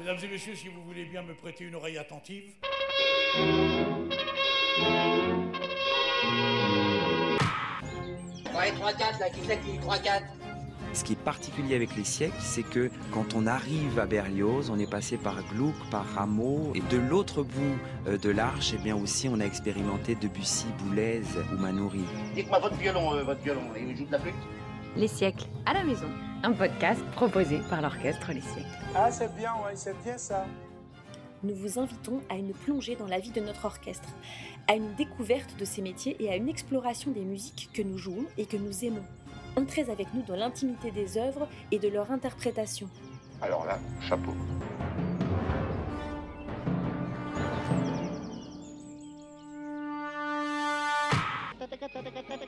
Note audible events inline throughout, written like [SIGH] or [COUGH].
Mesdames et messieurs, si vous voulez bien me prêter une oreille attentive. Ouais, 3-4, là, qui fait qui 3-4 Ce qui est particulier avec les siècles, c'est que quand on arrive à Berlioz, on est passé par Gluck, par Rameau, et de l'autre bout euh, de l'arche, eh bien aussi, on a expérimenté Debussy, Boulez ou Manoury. Dites-moi votre violon, euh, votre violon, il joue de la flûte? Les siècles à la maison, un podcast proposé par l'orchestre Les siècles. Ah, c'est bien, ouais, c'est bien ça. Nous vous invitons à une plongée dans la vie de notre orchestre, à une découverte de ses métiers et à une exploration des musiques que nous jouons et que nous aimons. Entrez avec nous dans l'intimité des œuvres et de leur interprétation. Alors là, chapeau.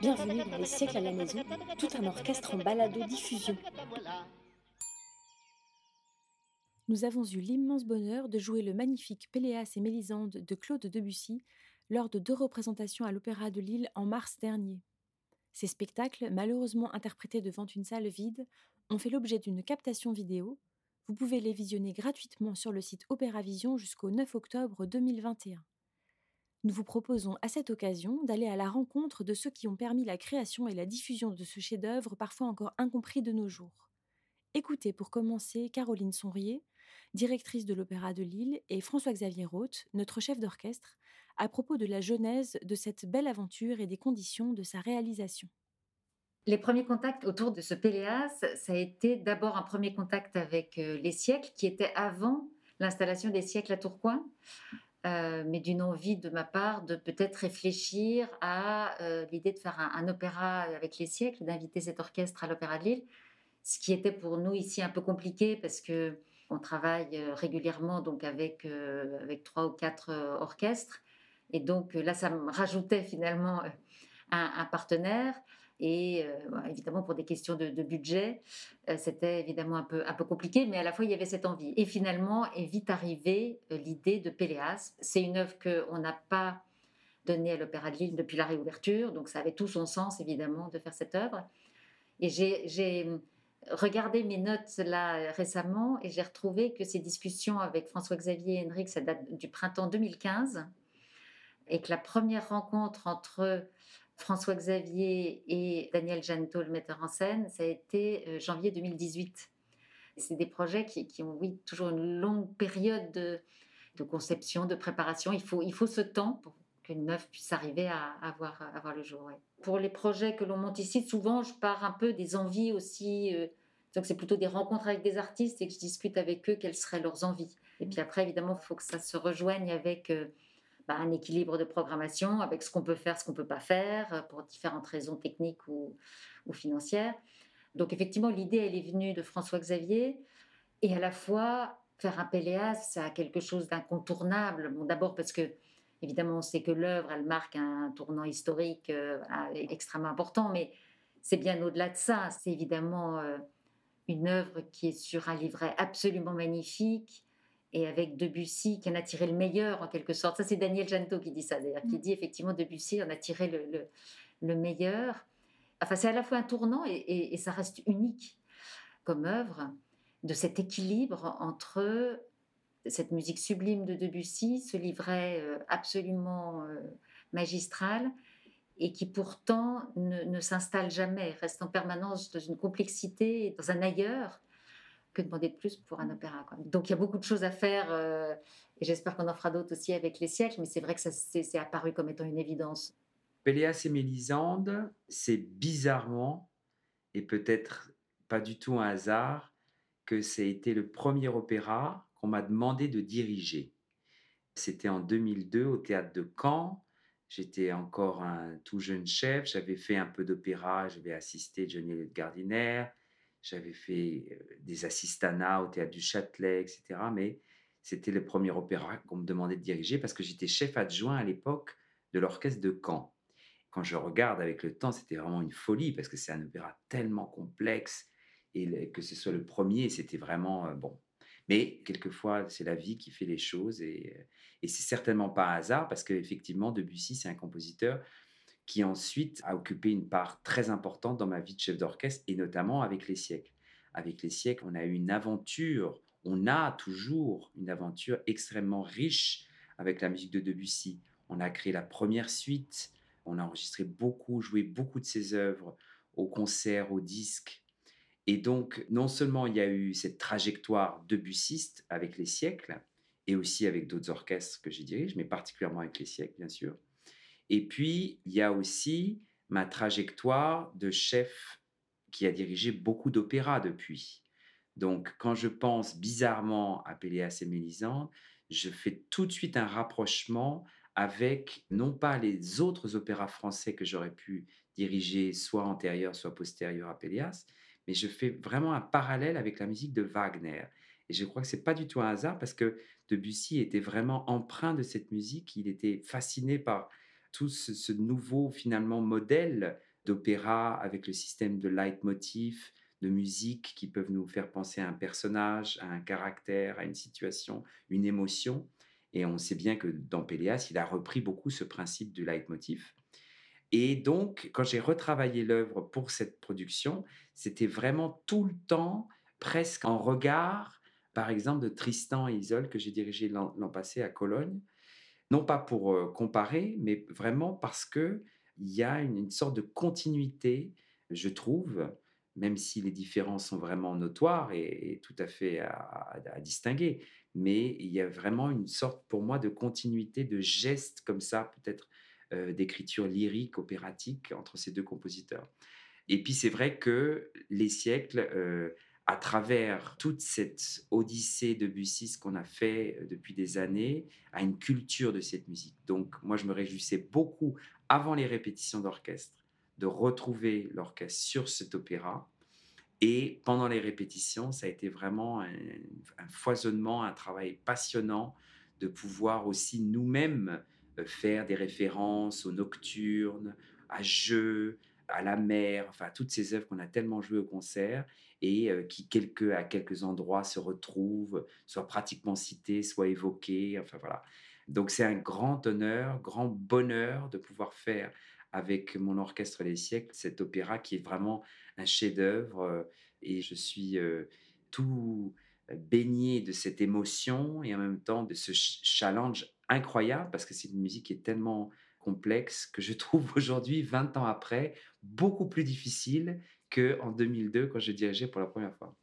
Bienvenue dans les siècles à la maison, tout un orchestre en balado-diffusion. Nous avons eu l'immense bonheur de jouer le magnifique Péléas et Mélisande de Claude Debussy lors de deux représentations à l'Opéra de Lille en mars dernier. Ces spectacles, malheureusement interprétés devant une salle vide, ont fait l'objet d'une captation vidéo. Vous pouvez les visionner gratuitement sur le site Opéravision jusqu'au 9 octobre 2021. Nous vous proposons à cette occasion d'aller à la rencontre de ceux qui ont permis la création et la diffusion de ce chef-d'œuvre parfois encore incompris de nos jours. Écoutez pour commencer Caroline Sonrier, directrice de l'Opéra de Lille, et François-Xavier Roth, notre chef d'orchestre, à propos de la genèse de cette belle aventure et des conditions de sa réalisation. Les premiers contacts autour de ce Péléas, ça a été d'abord un premier contact avec euh, les siècles, qui était avant l'installation des siècles à Tourcoing. Euh, mais d'une envie de ma part de peut-être réfléchir à euh, l'idée de faire un, un, opéra avec les siècles, d'inviter cet orchestre à l'Opéra de Lille, ce qui était pour nous ici un peu compliqué parce que on travaille régulièrement donc avec avec trois ou quatre orchestres et donc là ça me rajoutait finalement un, partenaire et euh, évidemment, pour des questions de, budget, euh, c'était évidemment un peu, un peu compliqué, mais à la fois, il y avait cette envie. Et finalement, est vite arrivée euh, l'idée de Péléas. C'est une œuvre qu'on n'a pas donnée à l'Opéra de Lille depuis la réouverture, donc ça avait tout son sens, évidemment, de faire cette œuvre. Et j'ai regardé mes notes là récemment et j'ai retrouvé que ces discussions avec François-Xavier et Henrik, ça date du printemps 2015, et que la première rencontre entre François Xavier et Daniel Janto, le metteur en scène, ça a été euh, janvier 2018. C'est des projets qui, ont, oui, toujours une longue période de, de, conception, de préparation. Il faut, il faut ce temps pour qu'une œuvre puisse arriver à, à, voir, le jour. Pour les projets que l'on monte ici, souvent, je pars un peu des envies aussi. Euh, donc, c'est plutôt des rencontres avec des artistes et que je discute avec eux quelles seraient leurs envies. Et puis après, évidemment, il faut que ça se rejoigne avec. Euh, bah, un équilibre de programmation avec ce qu'on peut faire, ce qu'on peut pas faire, pour différentes raisons techniques ou, ou financières. Donc effectivement, l'idée, elle est venue de François Xavier, et à la fois, faire un Péléas, ça a quelque chose d'incontournable. Bon, D'abord parce que, évidemment, on sait que l'œuvre, elle marque un tournant historique euh, extrêmement important, mais c'est bien au-delà de ça. C'est évidemment euh, une œuvre qui est sur un livret absolument magnifique, et avec Debussy qui en a tiré le meilleur en quelque sorte. Ça, c'est Daniel Janto qui dit ça d'ailleurs, qui dit effectivement Debussy en a tiré le, le, le meilleur. Enfin, c'est à la fois un tournant et, et, et, ça reste unique comme œuvre de cet équilibre entre cette musique sublime de Debussy, ce livret euh, absolument euh, magistral, et qui pourtant ne, s'installe jamais, reste en permanence dans une complexité, dans un ailleurs que demander de plus pour un opéra. Donc il y a beaucoup de choses à faire euh, et j'espère qu'on en fera d'autres aussi avec les siècles, mais c'est vrai que ça c'est apparu comme étant une évidence. Péléas et Mélisande, c'est bizarrement et peut-être pas du tout un hasard que ça été le premier opéra qu'on m'a demandé de diriger. C'était en 2002 au théâtre de Caen. J'étais encore un tout jeune chef, j'avais fait un peu d'opéra, j'avais assisté Johnny Le Gardiner, j'avais fait des assistanats au théâtre du Châtelet, etc. Mais c'était le premier opéra qu'on me demandait de diriger parce que j'étais chef adjoint à l'époque de l'orchestre de Caen. Quand je regarde avec le temps, c'était vraiment une folie parce que c'est un opéra tellement complexe et que ce soit le premier, c'était vraiment euh, bon. Mais quelquefois, c'est la vie qui fait les choses et, et c'est certainement pas un hasard parce qu'effectivement, Debussy, c'est un compositeur qui ensuite a occupé une part très importante dans ma vie de chef d'orchestre et notamment avec les siècles. Avec les siècles, on a eu une aventure on a toujours une aventure extrêmement riche avec la musique de Debussy. On a créé la première suite, on a enregistré beaucoup, joué beaucoup de ses œuvres au concert, au disque. Et donc, non seulement il y a eu cette trajectoire debussiste avec les siècles, et aussi avec d'autres orchestres que j'y dirige, mais particulièrement avec les siècles, bien sûr. Et puis, il y a aussi ma trajectoire de chef qui a dirigé beaucoup d'opéras depuis. Donc, quand je pense bizarrement à Péléas et Mélisande, je fais tout de suite un rapprochement avec non pas les autres opéras français que j'aurais pu diriger, soit antérieurs, soit postérieurs à Péléas, mais je fais vraiment un parallèle avec la musique de Wagner. Et je crois que c'est pas du tout un hasard parce que Debussy était vraiment empreint de cette musique. Il était fasciné par tout ce, nouveau finalement modèle d'opéra avec le système de leitmotiv, de musique qui peuvent nous faire penser à un personnage, à un caractère, à une situation, une émotion. Et on sait bien que dans Péléas, il a repris beaucoup ce principe du leitmotiv. Et donc, quand j'ai retravaillé l'œuvre pour cette production, c'était vraiment tout le temps presque en regard, par exemple, de Tristan et Isole que j'ai dirigé l'an passé à Cologne. Non pas pour euh, comparer, mais vraiment parce que il y a une, sorte de continuité, je trouve, même si les différences sont vraiment notoires et, tout à fait à, distinguer. Mais il y a vraiment une sorte, pour moi, de continuité, de gestes comme ça, peut-être d'écriture lyrique, opératique entre ces deux compositeurs. Et puis c'est vrai que les siècles, euh, à travers toute cette odyssée de Bussy qu'on a fait euh, depuis des années, a une culture de cette musique. Donc moi, je me réjouissais beaucoup, avant les répétitions d'orchestre, de retrouver l'orchestre sur cet opéra. Et pendant les répétitions, ça a été vraiment un, foisonnement, un travail passionnant de pouvoir aussi nous-mêmes euh, faire des références aux nocturnes, à jeux, à la mer, enfin toutes ces œuvres qu'on a tellement jouées au concert et euh, qui à quelques endroits se retrouvent, soit pratiquement citées, soit évoquées, enfin voilà. Donc c'est un grand honneur, grand bonheur de pouvoir faire avec mon orchestre des siècles cet opéra qui est vraiment un chef-d'œuvre euh, et je suis euh, tout baigné de cette émotion et en même temps de ce challenge incroyable parce que c'est une musique qui est tellement complexe que je [LAUGHS] trouve aujourd'hui, 20 ans après, beaucoup plus difficile qu'en 2002 quand je dirigeais pour la première fois.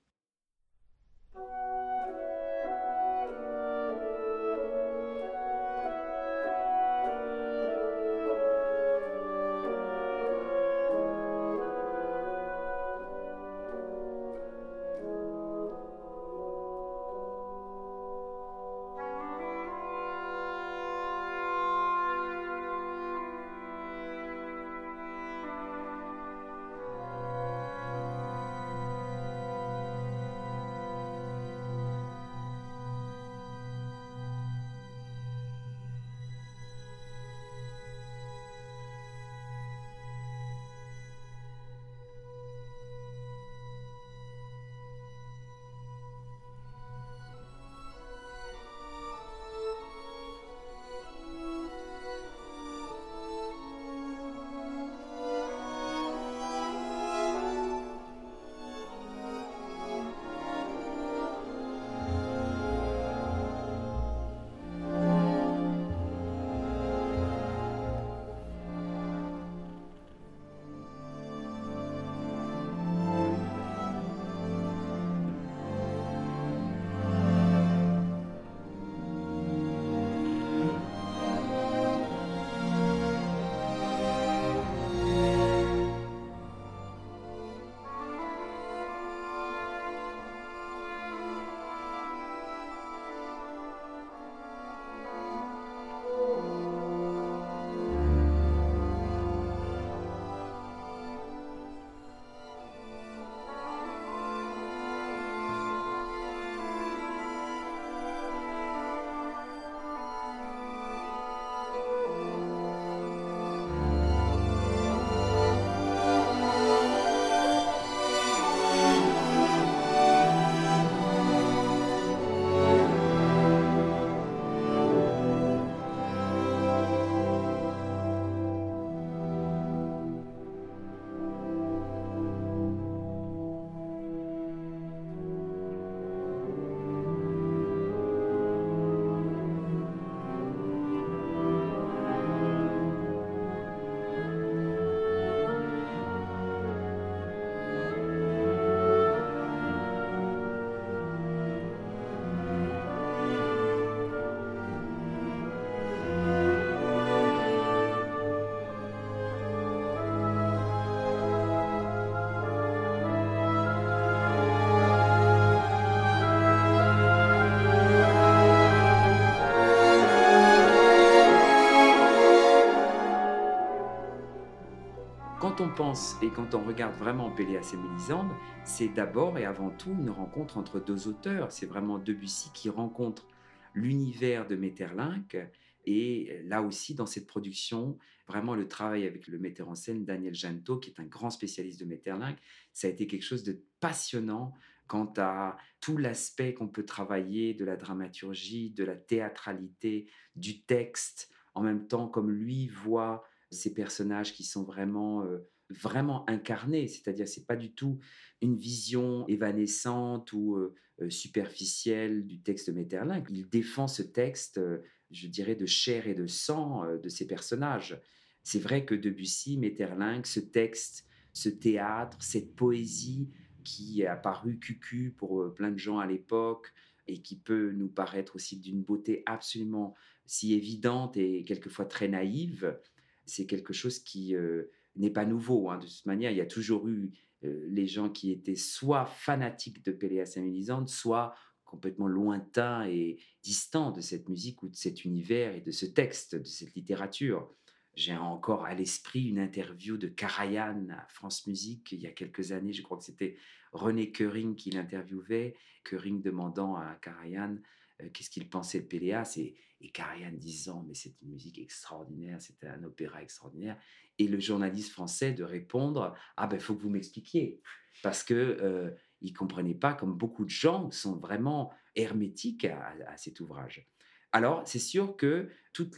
Pense et quand on regarde vraiment Péléas et Mélisande, c'est d'abord et avant tout une rencontre entre deux auteurs. C'est vraiment Debussy qui rencontre l'univers de Maeterlinck et là aussi, dans cette production, vraiment le travail avec le metteur en scène Daniel Janto, qui est un grand spécialiste de Maeterlinck, ça a été quelque chose de passionnant quant à tout l'aspect qu'on peut travailler de la dramaturgie, de la théâtralité, du texte, en même temps comme lui voit ces personnages qui sont vraiment euh, vraiment incarnés, c'est-à-dire c'est pas du tout une vision évanescente ou euh, euh, superficielle du texte de. Il défend ce texte, je dirais, de chair et de sang de ces personnages. C'est vrai que Debussy, Maeterlinck, ce texte, ce théâtre, cette poésie qui est apparu cucu pour euh, plein de gens à l'époque et qui peut nous paraître aussi d'une beauté absolument si évidente et quelquefois très naïve, c'est quelque chose qui euh, n'est pas nouveau. Hein. De toute manière, il y a toujours eu euh, les gens qui étaient soit fanatiques de Péléas et Mélisande, soit complètement lointains et distants de cette musique ou de cet univers et de ce texte, de cette littérature. J'ai encore à l'esprit une interview de Karajan à France Musique il y a quelques années. Je crois que c'était René Köring qui l'interviewait. Köring demandant à Karajan euh, qu'est-ce qu'il pensait de Péléas et, et Karajan disant mais c'est une musique extraordinaire, c'était un opéra extraordinaire. Et le journaliste français de répondre ah ben faut que vous m'expliquiez parce que euh, il comprenait pas comme beaucoup de gens sont vraiment hermétiques à cet ouvrage. Alors, c'est sûr que tout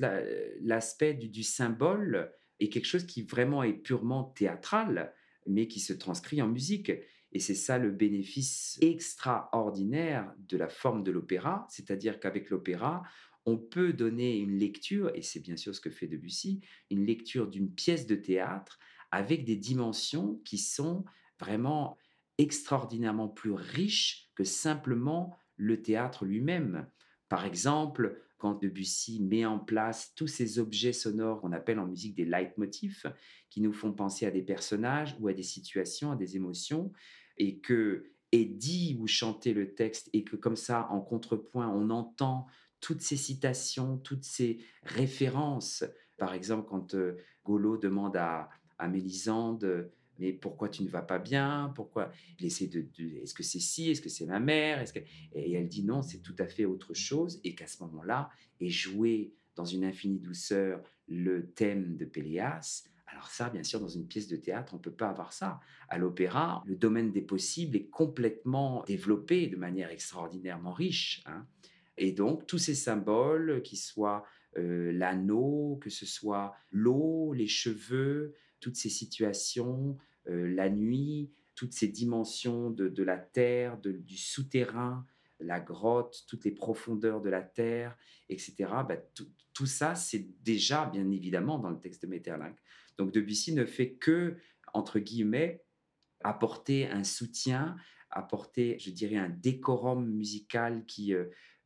l'aspect du, symbole est quelque chose qui vraiment est purement théâtral, mais qui se transcrit en musique. Et c'est ça le bénéfice extraordinaire de la forme de l'opéra, c'est-à-dire qu'avec l'opéra, on peut donner une lecture, et c'est bien sûr ce que fait Debussy, une lecture d'une pièce de théâtre avec des dimensions qui sont vraiment extraordinairement plus riches que simplement le théâtre lui-même. Par exemple, quand Debussy met en place tous ces objets sonores qu'on appelle en musique des leitmotifs, qui nous font penser à des personnages ou à des situations, à des émotions, et que est dit ou chanté le texte, et que comme ça, en contrepoint, on entend toutes ces citations, toutes ces références. Par exemple, quand euh, Golo demande à, à Mélisande mais pourquoi tu ne vas pas bien? Pourquoi? Il de, est-ce que c'est si Est-ce que c'est ma mère? Est-ce et elle dit non, c'est tout à fait autre chose et qu'à ce moment-là est joué dans une infinie douceur le thème de Péléas. Alors ça, bien sûr, dans une pièce de théâtre, on ne peut pas avoir ça. À l'opéra, le domaine des possibles est complètement développé de manière extraordinairement riche. Hein. Et donc, tous ces symboles, qu'ils soient l'anneau, que ce soit l'eau, les cheveux, toutes ces situations, la nuit, toutes ces dimensions de, la terre, du souterrain, la grotte, toutes les profondeurs de la terre, etc. Bah, tout, ça, c'est déjà bien évidemment dans le texte de Maeterlinck. Donc Debussy ne fait que, entre guillemets, apporter un soutien, apporter, je dirais, un décorum musical qui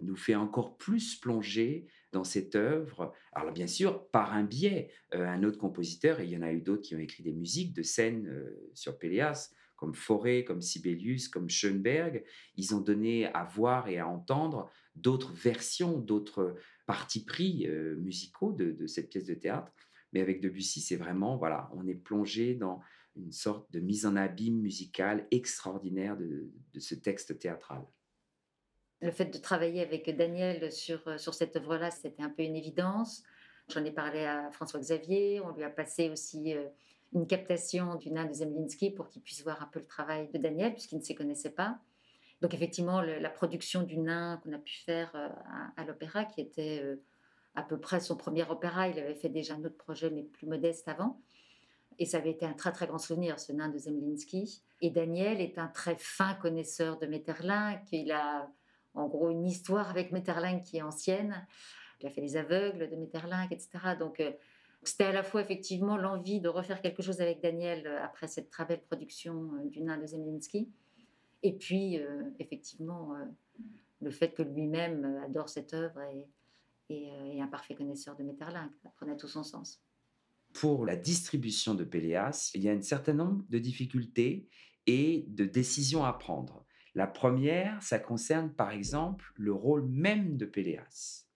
nous fait encore plus plonger dans cette œuvre. Alors bien sûr, par un biais, euh, un autre compositeur, et il y en a eu d'autres qui ont écrit des musiques de scènes euh, sur Péléas, comme Fauré, comme Sibelius, comme Schoenberg, ils ont donné à voir et à entendre d'autres versions, d'autres partis pris euh, musicaux de, cette pièce de théâtre. Mais avec Debussy, c'est vraiment, voilà, on est plongé dans une sorte de mise en abîme musicale extraordinaire de ce texte théâtral. Le fait de travailler avec Daniel sur, euh, sur cette œuvre-là, c'était un peu une évidence. J'en ai parlé à François Xavier, on lui a passé aussi euh, une captation du nain de Zemlinski pour qu'il puisse voir un peu le travail de Daniel, puisqu'il ne s'y connaissait pas. Donc effectivement, la production du nain qu'on a pu faire euh, à, l'opéra, qui était à peu près son premier opéra, il avait fait déjà un autre projet, mais plus modeste avant. Et ça avait été un très très grand souvenir, ce nain de Zemlinski. Et Daniel est un très fin connaisseur de Metterlin, qu'il a en gros une histoire avec Metterlinck qui est ancienne. Il a fait les aveugles de Metterlinck, etc. Donc euh, c'était à la fois effectivement l'envie de refaire quelque chose avec Daniel euh, après cette très belle production euh, du nain de Zemlinski. Et puis effectivement le fait que lui-même adore cette œuvre et, est un parfait connaisseur de Metterlinck. Ça prenait tout son sens. Pour la distribution de Péléas, il y a un certain nombre de difficultés et de décisions à prendre. La première, ça concerne par exemple le rôle même de Péléas.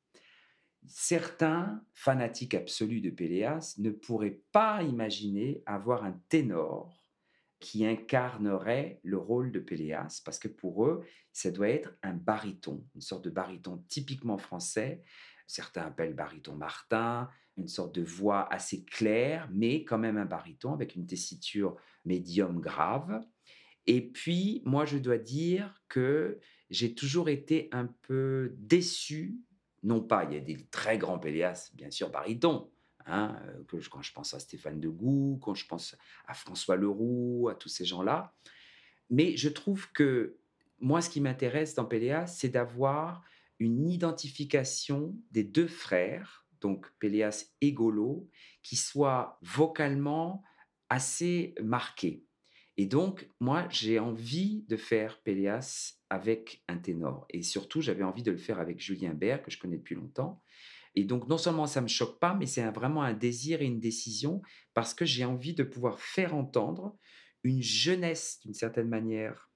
certains fanatiques absolus de Péléas ne pourraient pas imaginer avoir un ténor qui incarnerait le rôle de Péléas, parce que pour eux, ça doit être un baryton, une sorte de baryton typiquement français. Certains appellent baryton Martin, une sorte de voix assez claire, mais quand même un baryton avec une tessiture médium grave. Et puis, moi, je dois dire que j'ai toujours été un peu déçu. Non pas, il y a des très grands Péléas, bien sûr, baryton, Hein, euh, quand je pense à Stéphane Degout, quand je pense à François Leroux, à tous ces gens-là. Mais je trouve que moi, ce qui m'intéresse dans Péléas, c'est d'avoir une identification des deux frères, donc Péléas et Golo, qui soit vocalement assez marquée. Et donc, moi, j'ai envie de faire Péléas avec un ténor. Et surtout, j'avais envie de le faire avec Julien Bert, que je connais depuis longtemps. Et donc, non seulement ça ne me choque pas, mais c'est vraiment un désir et une décision parce que j'ai envie de pouvoir faire entendre une jeunesse, d'une certaine manière,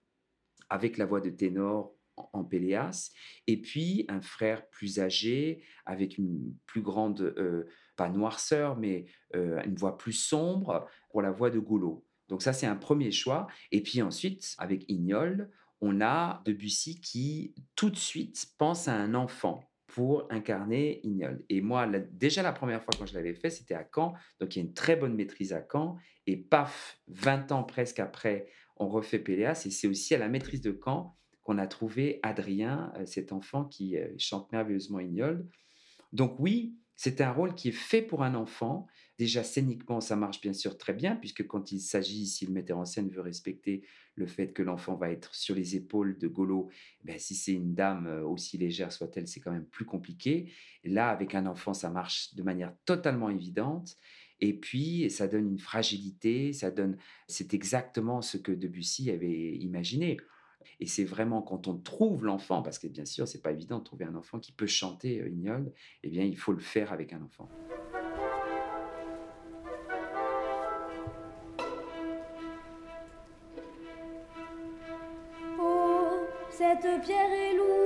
avec la voix de ténor en Péléas, et puis un frère plus âgé, avec une plus grande, euh, pas noirceur, mais euh, une voix plus sombre pour la voix de Goulot. Donc ça, c'est un premier choix. Et puis ensuite, avec Ignol, on a Debussy qui tout de suite pense à un enfant pour incarner Ignol. Et moi, déjà la première fois quand je l'avais fait, c'était à Caen. Donc il y a une très bonne maîtrise à Caen. Et paf, 20 ans presque après, on refait Péléas. Et c'est aussi à la maîtrise de Caen qu'on a trouvé Adrien, euh, cet enfant qui euh, chante merveilleusement Ignol. Donc oui, c'est un rôle qui est fait pour un enfant. Déjà, scéniquement, ça marche bien sûr très bien, puisque quand il s'agit, si le metteur en scène veut respecter le fait que l'enfant va être sur les épaules de Golo, ben, si c'est une dame, euh, aussi légère soit-elle, c'est quand même plus compliqué. là, avec un enfant, ça marche de manière totalement évidente. Et puis, ça donne une fragilité, ça donne. C'est exactement ce que Debussy avait imaginé. Et c'est vraiment quand on trouve l'enfant, parce que bien sûr, c'est pas évident de trouver un enfant qui peut chanter euh, Ignol, eh bien, il faut le faire avec un enfant. Cette pierre est lourde.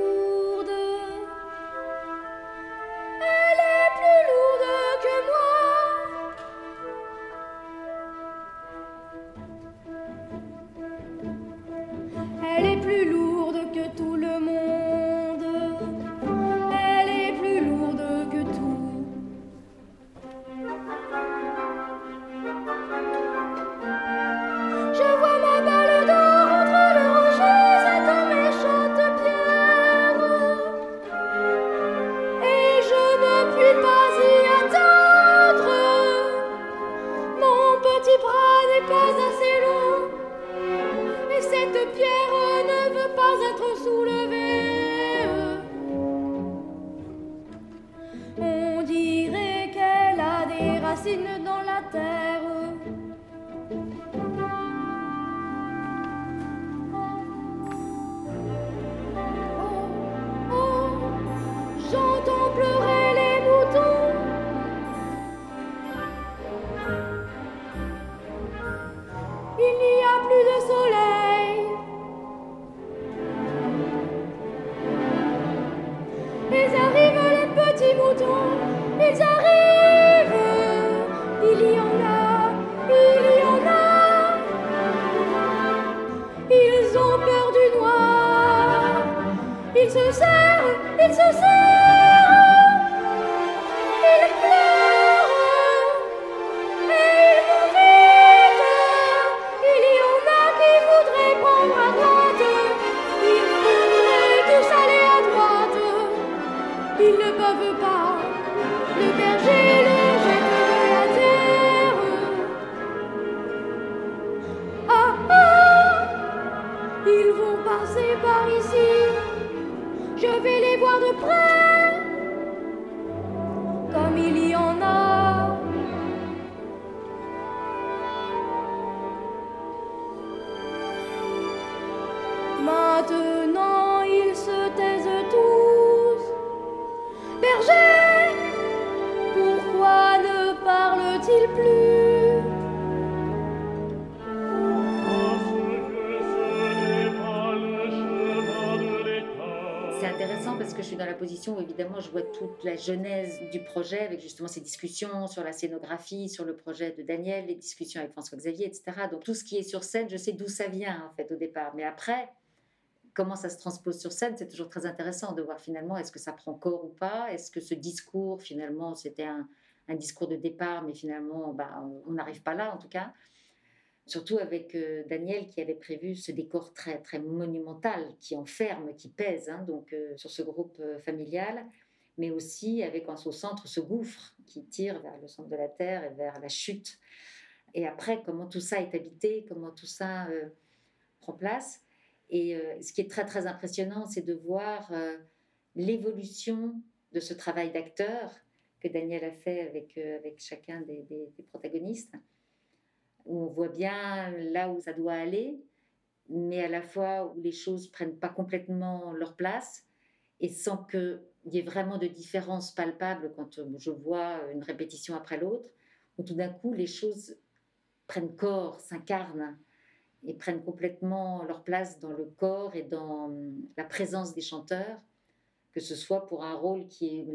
Maintenant ils se taisent tous. Berger, pourquoi ne parle-t-il plus? C'est intéressant intéressant parce que je suis dans la position où évidemment je vois toute la genèse du projet avec justement ces discussions sur la scénographie, sur le projet de Daniel, les discussions avec François Xavier, etc. Donc tout ce qui est sur scène, je sais d'où ça vient en fait au départ. Mais après, comment ça se transpose sur scène, c'est toujours très intéressant de voir finalement est-ce que ça prend corps ou pas, est-ce que ce discours finalement c'était un, discours de départ, mais finalement bah, on n'arrive pas là en tout cas? Surtout avec euh, Daniel qui avait prévu ce décor très, très monumental, qui enferme, qui pèse hein, donc, euh, sur ce groupe euh, familial, mais aussi avec en son centre ce gouffre qui tire vers le centre de la Terre et vers la chute. Et après, comment tout ça est habité, comment tout ça prend place. Et ce qui est très, très impressionnant, c'est de voir l'évolution de ce travail d'acteur que Daniel a fait avec, avec chacun des, des, protagonistes où on voit bien là où ça doit aller, mais à la fois où les choses prennent pas complètement leur place et sans qu'il y ait vraiment de différence palpable quand je vois une répétition après l'autre, où tout d'un coup les choses prennent corps, s'incarnent et prennent complètement leur place dans le corps et dans la présence des chanteurs, que ce soit pour un rôle qui est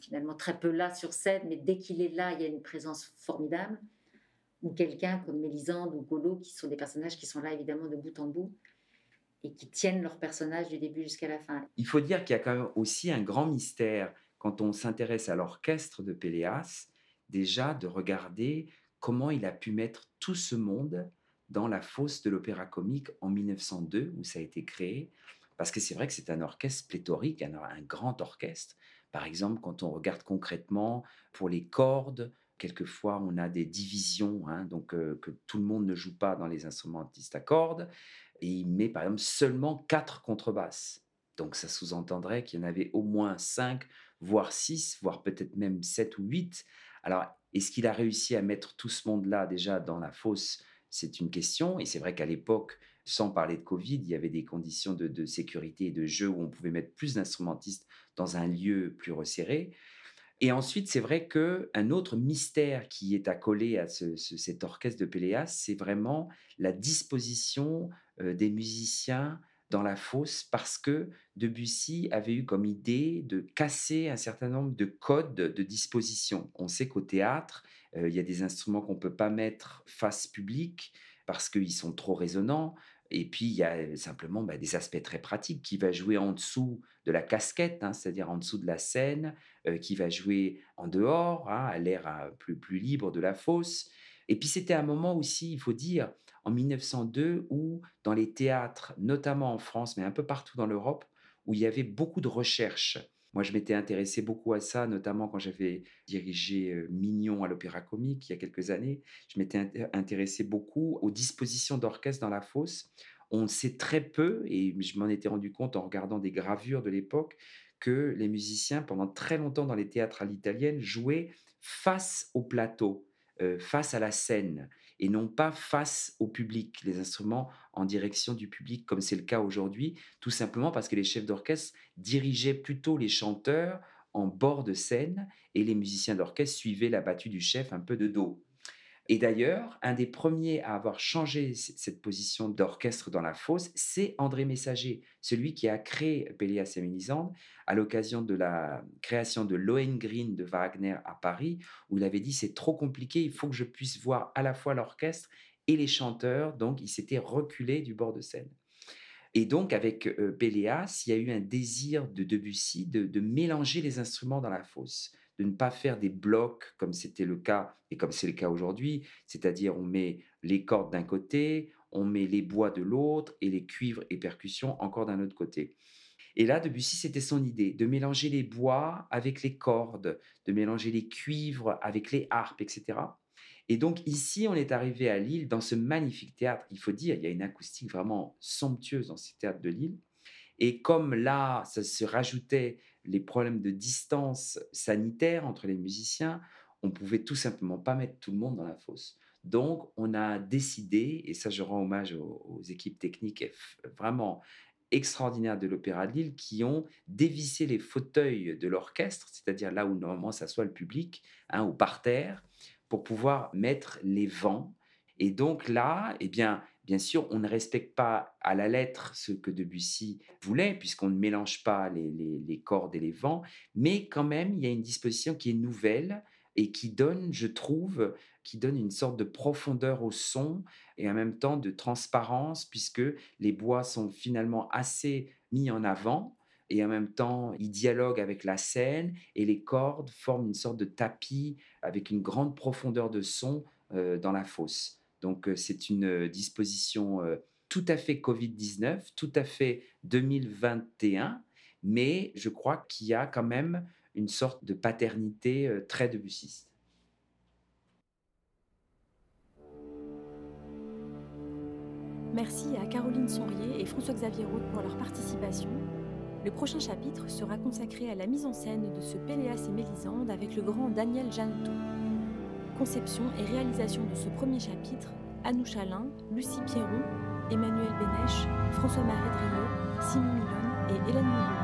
finalement très peu là sur scène, mais dès qu'il est là, il y a une présence formidable ou quelqu'un comme Mélisande ou Golo, qui sont des personnages qui sont là évidemment de bout en bout et qui tiennent leur personnage du début jusqu'à la fin. Il faut dire qu'il y a quand même aussi un grand mystère quand on s'intéresse à l'orchestre de Péléas, déjà de regarder comment il a pu mettre tout ce monde dans la fosse de l'opéra comique en 1902, où ça a été créé, parce que c'est vrai que c'est un orchestre pléthorique, un, grand orchestre. Par exemple, quand on regarde concrètement pour les cordes, Quelquefois, on a des divisions, hein, donc que tout le monde ne joue pas dans les instrumentistes à cordes. Et il met par exemple seulement quatre contrebasses. Donc ça sous-entendrait qu'il y en avait au moins cinq, voire six, voire peut-être même sept ou huit. Alors, est-ce qu'il a réussi à mettre tout ce monde-là déjà dans la fosse C'est une question. Et c'est vrai qu'à l'époque, sans parler de Covid, il y avait des conditions de, sécurité et de jeu où on pouvait mettre plus d'instrumentistes dans un lieu plus resserré. Et ensuite, c'est vrai qu'un autre mystère qui est accolé à cet orchestre de Péléas, c'est vraiment la disposition des musiciens dans la fosse parce que Debussy avait eu comme idée de casser un certain nombre de codes de disposition. On sait qu'au théâtre, il y a des instruments qu'on ne peut pas mettre face publique parce qu'ils sont trop résonnants. Et puis, il y a simplement bah, des aspects très pratiques. Qui va jouer en dessous de la casquette, hein, c'est-à-dire en dessous de la scène, qui va jouer en dehors, hein, à l'air plus, plus libre de la fosse. Et puis, c'était un moment aussi, il faut dire, en 1902, où dans les théâtres, notamment en France, mais un peu partout dans l'Europe, où il y avait beaucoup de recherches. Moi, je m'étais intéressé beaucoup à ça, notamment quand j'avais dirigé Mignon à l'Opéra Comique il y a quelques années. Je m'étais intéressé beaucoup aux dispositions d'orchestre dans la fosse. On sait très peu, et je m'en étais rendu compte en regardant des gravures de l'époque, que les musiciens, pendant très longtemps dans les théâtres à l'italienne, jouaient face au plateau, face à la scène et non pas face au public, les instruments en direction du public, comme c'est le cas aujourd'hui, tout simplement parce que les chefs d'orchestre dirigeaient plutôt les chanteurs en bord de scène et les musiciens d'orchestre suivaient la battue du chef un peu de dos. Et d'ailleurs, un des premiers à avoir changé cette position d'orchestre dans la fosse, c'est André Messager, celui qui a créé Pélias et Mélisande à l'occasion de la création de Lohengrin de Wagner à Paris, où il avait dit c'est trop compliqué, il faut que je puisse voir à la fois l'orchestre et les chanteurs, donc il s'était reculé du bord de scène. Et donc, avec euh, il y a eu un désir de Debussy de, de mélanger les instruments dans la fosse de ne pas faire des blocs comme c'était le cas et comme c'est le cas aujourd'hui, c'est-à-dire on met les cordes d'un côté, on met les bois de l'autre et les cuivres et percussions encore d'un autre côté. Et là, Debussy, c'était son idée, de mélanger les bois avec les cordes, de mélanger les cuivres avec les harpes, etc. Et donc ici, on est arrivé à Lille, dans ce magnifique théâtre. Il faut dire, il y a une acoustique vraiment somptueuse dans ce théâtre de Lille. Et comme là, ça se rajoutait les problèmes de distance sanitaire entre les musiciens, on pouvait tout simplement pas mettre tout le monde dans la fosse. Donc, on a décidé, et ça je rends hommage aux, équipes techniques vraiment extraordinaires de l'Opéra de Lille, qui ont dévissé les fauteuils de l'orchestre, c'est-à-dire là où normalement s'assoit le public, hein, ou par terre, pour pouvoir mettre les vents. Et donc là, eh bien, Bien sûr, on ne respecte pas à la lettre ce que Debussy voulait, puisqu'on ne mélange pas les, les- cordes et les vents, mais quand même, il y a une disposition qui est nouvelle et qui donne, je trouve, qui donne une sorte de profondeur au son et en même temps de transparence, puisque les bois sont finalement assez mis en avant et en même temps, ils dialoguent avec la scène et les cordes forment une sorte de tapis avec une grande profondeur de son euh, dans la fosse. Donc, euh, c'est une euh, disposition tout à fait Covid-19, tout à fait 2021, mais je crois qu'il y a quand même une sorte de paternité très debussiste. Merci à Caroline Sonrier et François-Xavier Roux pour leur participation. Le prochain chapitre sera consacré à la mise en scène de ce Péléas et Mélisande avec le grand Daniel Janotto. Conception et réalisation de ce premier chapitre, Anou Chalin, Lucie Pierron, Emmanuel Bénèche, François-Marie Driot, Simon Milon et Hélène Moulin.